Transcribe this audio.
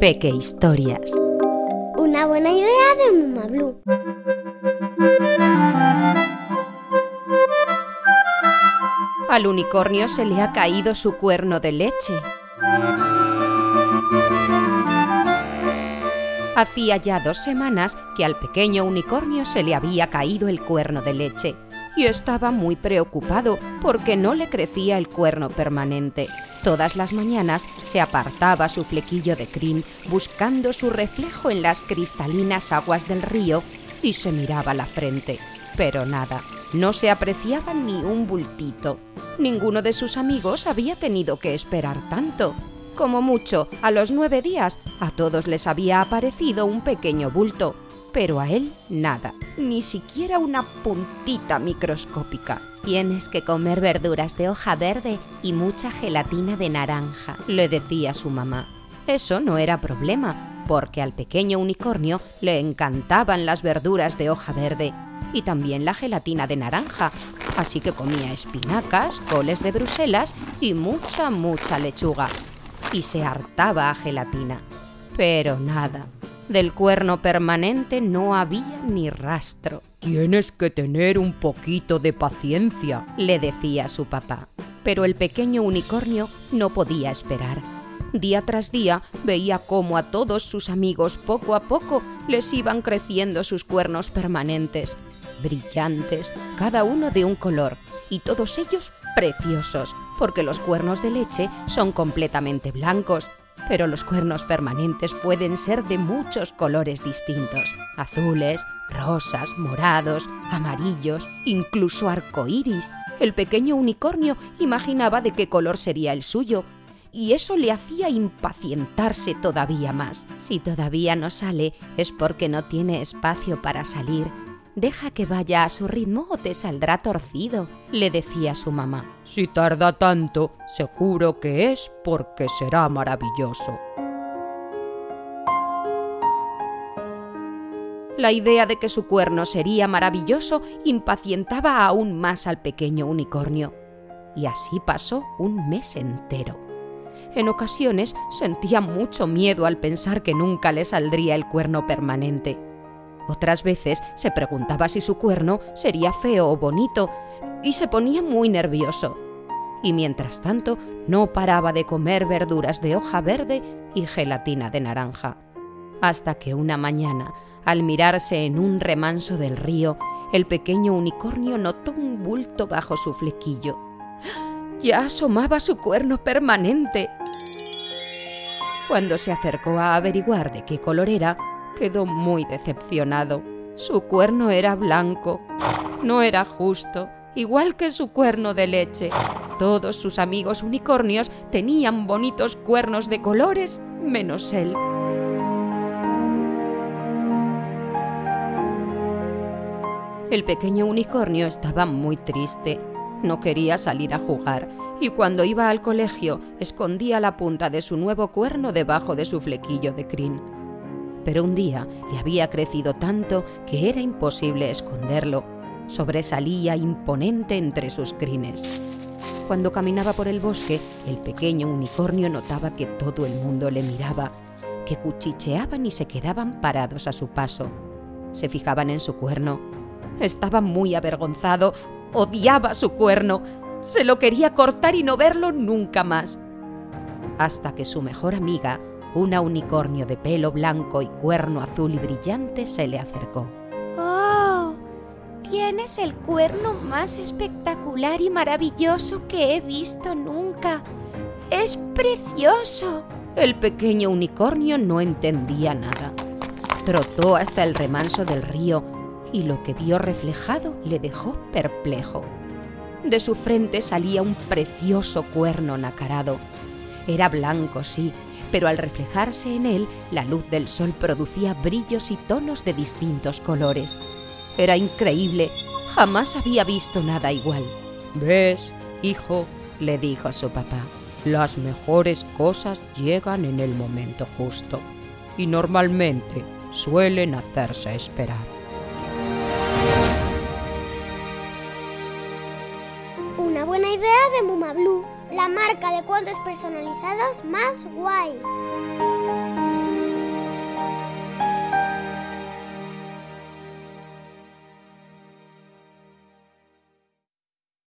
Peque Historias. Una buena idea de Muma Blue. Al unicornio se le ha caído su cuerno de leche. Hacía ya dos semanas que al pequeño unicornio se le había caído el cuerno de leche y estaba muy preocupado porque no le crecía el cuerno permanente. Todas las mañanas se apartaba su flequillo de crin buscando su reflejo en las cristalinas aguas del río y se miraba la frente. Pero nada, no se apreciaba ni un bultito. Ninguno de sus amigos había tenido que esperar tanto. Como mucho, a los nueve días, a todos les había aparecido un pequeño bulto, pero a él nada, ni siquiera una puntita microscópica. Tienes que comer verduras de hoja verde y mucha gelatina de naranja, le decía su mamá. Eso no era problema, porque al pequeño unicornio le encantaban las verduras de hoja verde y también la gelatina de naranja, así que comía espinacas, coles de Bruselas y mucha, mucha lechuga y se hartaba a gelatina. Pero nada, del cuerno permanente no había ni rastro. Tienes que tener un poquito de paciencia, le decía su papá. Pero el pequeño unicornio no podía esperar. Día tras día veía cómo a todos sus amigos poco a poco les iban creciendo sus cuernos permanentes, brillantes, cada uno de un color, y todos ellos preciosos, porque los cuernos de leche son completamente blancos, pero los cuernos permanentes pueden ser de muchos colores distintos, azules, rosas, morados, amarillos, incluso arcoíris. El pequeño unicornio imaginaba de qué color sería el suyo, y eso le hacía impacientarse todavía más. Si todavía no sale, es porque no tiene espacio para salir, Deja que vaya a su ritmo o te saldrá torcido, le decía su mamá. Si tarda tanto, seguro que es porque será maravilloso. La idea de que su cuerno sería maravilloso impacientaba aún más al pequeño unicornio. Y así pasó un mes entero. En ocasiones sentía mucho miedo al pensar que nunca le saldría el cuerno permanente. Otras veces se preguntaba si su cuerno sería feo o bonito y se ponía muy nervioso. Y mientras tanto no paraba de comer verduras de hoja verde y gelatina de naranja. Hasta que una mañana, al mirarse en un remanso del río, el pequeño unicornio notó un bulto bajo su flequillo. Ya asomaba su cuerno permanente. Cuando se acercó a averiguar de qué color era, quedó muy decepcionado. Su cuerno era blanco. No era justo, igual que su cuerno de leche. Todos sus amigos unicornios tenían bonitos cuernos de colores, menos él. El pequeño unicornio estaba muy triste. No quería salir a jugar y cuando iba al colegio escondía la punta de su nuevo cuerno debajo de su flequillo de crin pero un día le había crecido tanto que era imposible esconderlo. Sobresalía imponente entre sus crines. Cuando caminaba por el bosque, el pequeño unicornio notaba que todo el mundo le miraba, que cuchicheaban y se quedaban parados a su paso. Se fijaban en su cuerno. Estaba muy avergonzado, odiaba su cuerno, se lo quería cortar y no verlo nunca más. Hasta que su mejor amiga, una unicornio de pelo blanco y cuerno azul y brillante se le acercó. ¡Oh! Tienes el cuerno más espectacular y maravilloso que he visto nunca. ¡Es precioso! El pequeño unicornio no entendía nada. Trotó hasta el remanso del río y lo que vio reflejado le dejó perplejo. De su frente salía un precioso cuerno nacarado. Era blanco, sí, pero al reflejarse en él, la luz del sol producía brillos y tonos de distintos colores. Era increíble, jamás había visto nada igual. ¿Ves, hijo? le dijo a su papá. Las mejores cosas llegan en el momento justo y normalmente suelen hacerse esperar. Una buena idea de Muma Blue, la marca de cuentos personalizados más guay.